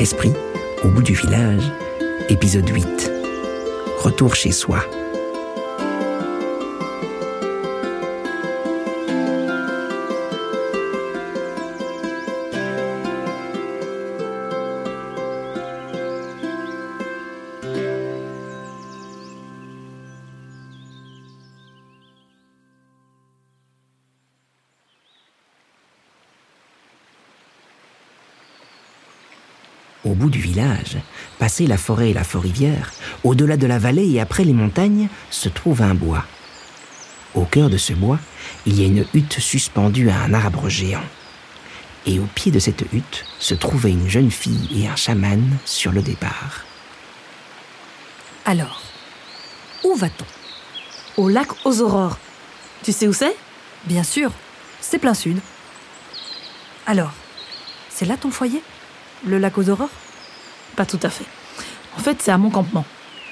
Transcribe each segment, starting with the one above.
Esprit, au bout du village, épisode 8. Retour chez soi. Au bout du village, passé la forêt et la forêt-rivière, au-delà de la vallée et après les montagnes, se trouve un bois. Au cœur de ce bois, il y a une hutte suspendue à un arbre géant. Et au pied de cette hutte se trouvait une jeune fille et un chaman sur le départ. Alors, où va-t-on? Au lac aux aurores. Tu sais où c'est? Bien sûr, c'est plein sud. Alors, c'est là ton foyer? Le lac aux aurores? Pas tout à fait. En fait, c'est à mon campement.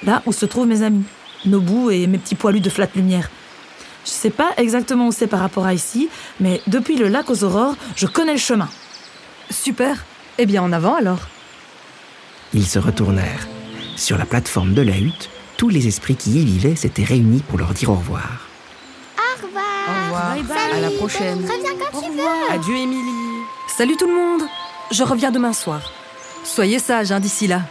Là où se trouvent mes amis. Nobu et mes petits poilus de flat lumière. Je sais pas exactement où c'est par rapport à ici, mais depuis le lac aux aurores, je connais le chemin. Super. Eh bien, en avant alors. Ils se retournèrent. Sur la plateforme de la hutte, tous les esprits qui y vivaient s'étaient réunis pour leur dire au revoir. Au revoir. Au revoir. Bye bye. À la prochaine. Reviens quand tu veux. Adieu, Émilie. Salut tout le monde. Je reviens demain soir. Soyez sages hein, d'ici là.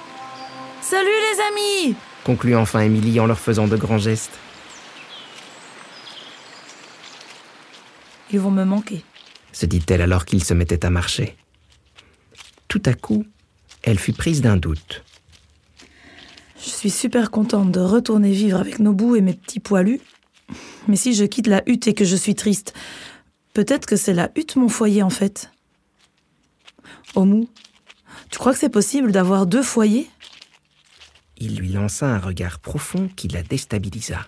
Salut les amis Conclut enfin Émilie en leur faisant de grands gestes. Ils vont me manquer. se dit-elle alors qu'ils se mettaient à marcher. Tout à coup, elle fut prise d'un doute. Je suis super contente de retourner vivre avec Nobu et mes petits poilus. Mais si je quitte la hutte et que je suis triste, peut-être que c'est la hutte mon foyer en fait. Omu, tu crois que c'est possible d'avoir deux foyers? Il lui lança un regard profond qui la déstabilisa.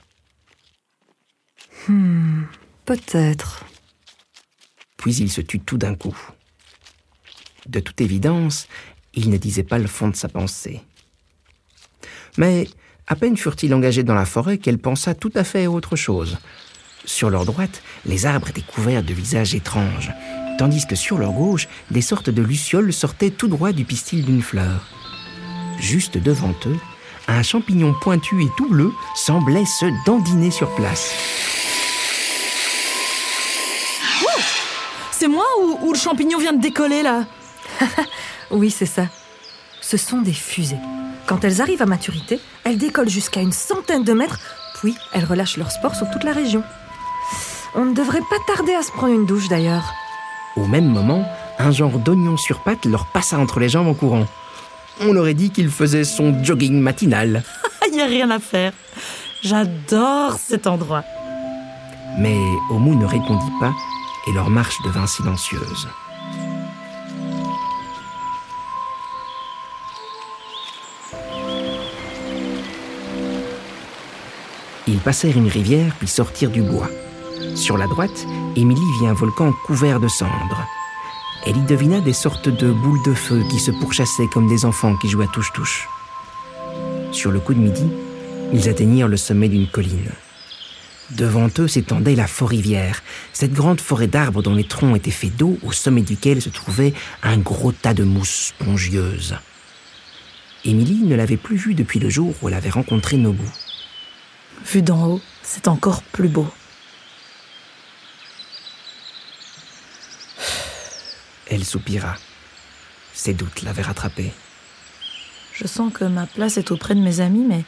Peut-être. Puis il se tut tout d'un coup. De toute évidence, il ne disait pas le fond de sa pensée. Mais à peine furent-ils engagés dans la forêt qu'elle pensa tout à fait à autre chose. Sur leur droite, les arbres étaient couverts de visages étranges, tandis que sur leur gauche, des sortes de lucioles sortaient tout droit du pistil d'une fleur. Juste devant eux, un champignon pointu et tout bleu semblait se dandiner sur place. C'est moi ou, ou le champignon vient de décoller là? Oui, c'est ça. Ce sont des fusées. Quand elles arrivent à maturité, elles décollent jusqu'à une centaine de mètres, puis elles relâchent leur sport sur toute la région. On ne devrait pas tarder à se prendre une douche d'ailleurs. Au même moment, un genre d'oignon sur pattes leur passa entre les jambes en courant. On aurait dit qu'il faisait son jogging matinal. Il n'y a rien à faire. J'adore cet endroit. Mais Omu ne répondit pas et leur marche devint silencieuse. Ils passèrent une rivière puis sortirent du bois. Sur la droite, Émilie vit un volcan couvert de cendres. Elle y devina des sortes de boules de feu qui se pourchassaient comme des enfants qui jouent à touche-touche. Sur le coup de midi, ils atteignirent le sommet d'une colline. Devant eux s'étendait la forêt-rivière, cette grande forêt d'arbres dont les troncs étaient faits d'eau, au sommet duquel se trouvait un gros tas de mousse spongieuse. Émilie ne l'avait plus vue depuis le jour où elle avait rencontré Nobu. Vu d'en haut, c'est encore plus beau. Elle soupira. Ses doutes l'avaient rattrapée. Je sens que ma place est auprès de mes amis, mais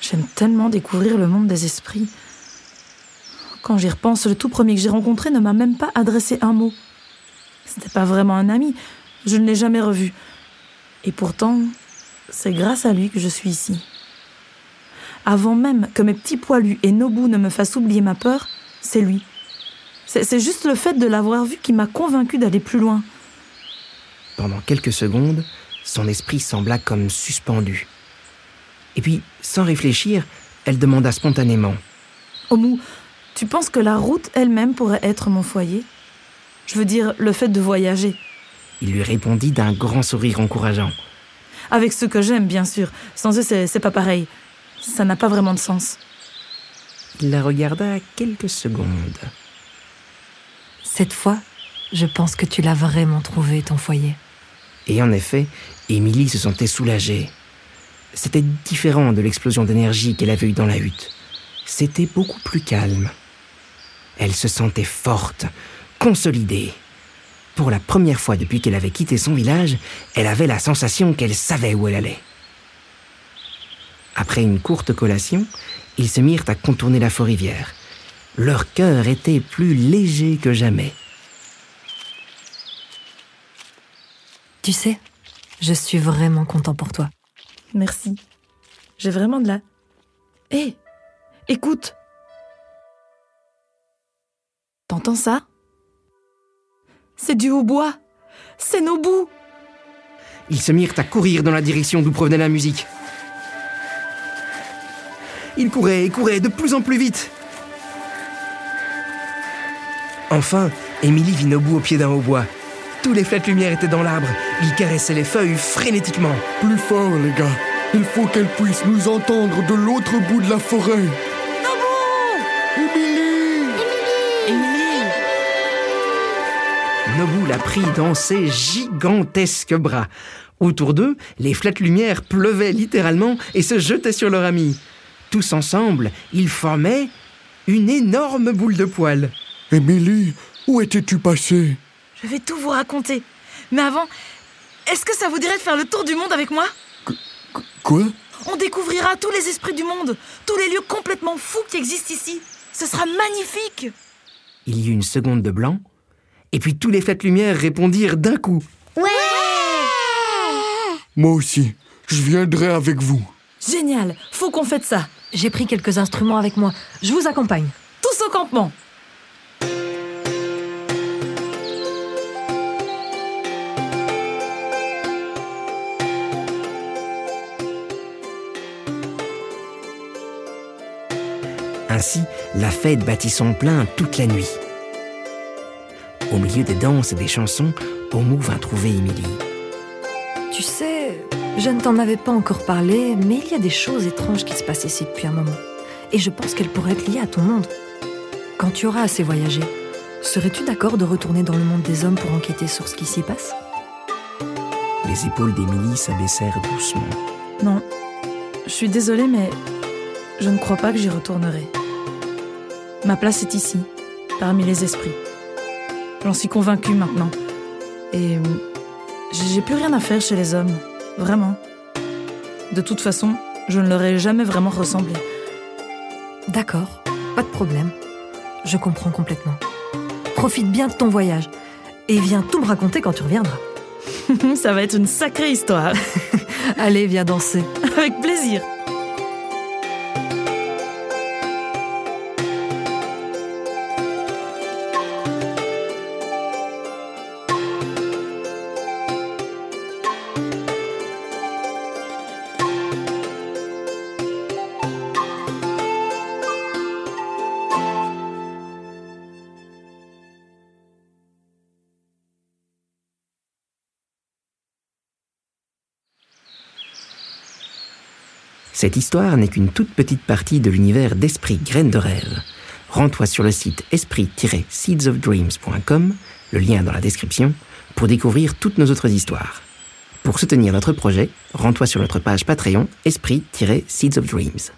j'aime tellement découvrir le monde des esprits. Quand j'y repense, le tout premier que j'ai rencontré ne m'a même pas adressé un mot. Ce n'était pas vraiment un ami, je ne l'ai jamais revu. Et pourtant, c'est grâce à lui que je suis ici. Avant même que mes petits poilus et Nobu ne me fassent oublier ma peur, c'est lui. C'est juste le fait de l'avoir vu qui m'a convaincu d'aller plus loin. Pendant quelques secondes, son esprit sembla comme suspendu. Et puis, sans réfléchir, elle demanda spontanément. Omu, tu penses que la route elle-même pourrait être mon foyer? Je veux dire, le fait de voyager. Il lui répondit d'un grand sourire encourageant. Avec ceux que j'aime, bien sûr. Sans eux, c'est pas pareil. Ça n'a pas vraiment de sens. Il la regarda quelques secondes. Cette fois, je pense que tu l'as vraiment trouvé, ton foyer. Et en effet, Émilie se sentait soulagée. C'était différent de l'explosion d'énergie qu'elle avait eue dans la hutte. C'était beaucoup plus calme. Elle se sentait forte, consolidée. Pour la première fois depuis qu'elle avait quitté son village, elle avait la sensation qu'elle savait où elle allait. Après une courte collation, ils se mirent à contourner la forêt-rivière. Leur cœur était plus léger que jamais. Tu sais, je suis vraiment content pour toi. Merci. J'ai vraiment de la... Hé Écoute T'entends ça? C'est du hautbois C'est nos bouts Ils se mirent à courir dans la direction d'où provenait la musique. Ils couraient et couraient de plus en plus vite. Enfin, Émilie vit Nobu au pied d'un hautbois. Tous les flèches lumière étaient dans l'arbre. Il caressait les feuilles frénétiquement. Plus fort, les gars. Il faut qu'elle puisse nous entendre de l'autre bout de la forêt. Émilie Nobu la prit dans ses gigantesques bras. Autour d'eux, les flettes lumière pleuvaient littéralement et se jetaient sur leur ami. Tous ensemble, ils formaient une énorme boule de poils. Émilie, où étais-tu passée Je vais tout vous raconter. Mais avant, est-ce que ça vous dirait de faire le tour du monde avec moi? Quoi? On découvrira tous les esprits du monde, tous les lieux complètement fous qui existent ici. Ce sera magnifique Il y eut une seconde de blanc, et puis tous les flettes lumière répondirent d'un coup. Ouais Moi aussi. Je viendrai avec vous. Génial Faut qu'on fête ça J'ai pris quelques instruments avec moi. Je vous accompagne. Tous au campement Ainsi, la fête battit son plein toute la nuit. Au milieu des danses et des chansons, Omu vint trouver Émilie. Tu sais, je ne t'en avais pas encore parlé, mais il y a des choses étranges qui se passent ici depuis un moment. Et je pense qu'elles pourraient être liées à ton monde. Quand tu auras assez voyagé, serais-tu d'accord de retourner dans le monde des hommes pour enquêter sur ce qui s'y passe? Les épaules d'Émilie s'abaissèrent doucement. Non, je suis désolée, mais je ne crois pas que j'y retournerai. Ma place est ici, parmi les esprits. J'en suis convaincue maintenant. Et euh, j'ai plus rien à faire chez les hommes, vraiment. De toute façon, je ne leur ai jamais vraiment ressemblé. D'accord, pas de problème. Je comprends complètement. Profite bien de ton voyage et viens tout me raconter quand tu reviendras. Ça va être une sacrée histoire. Allez, viens danser. Avec plaisir. Cette histoire n'est qu'une toute petite partie de l'univers d'Esprit Graines de Rêve. Rends-toi sur le site esprit-seedsofdreams.com, le lien dans la description, pour découvrir toutes nos autres histoires. Pour soutenir notre projet, rends-toi sur notre page Patreon Esprit-Seeds of Dreams.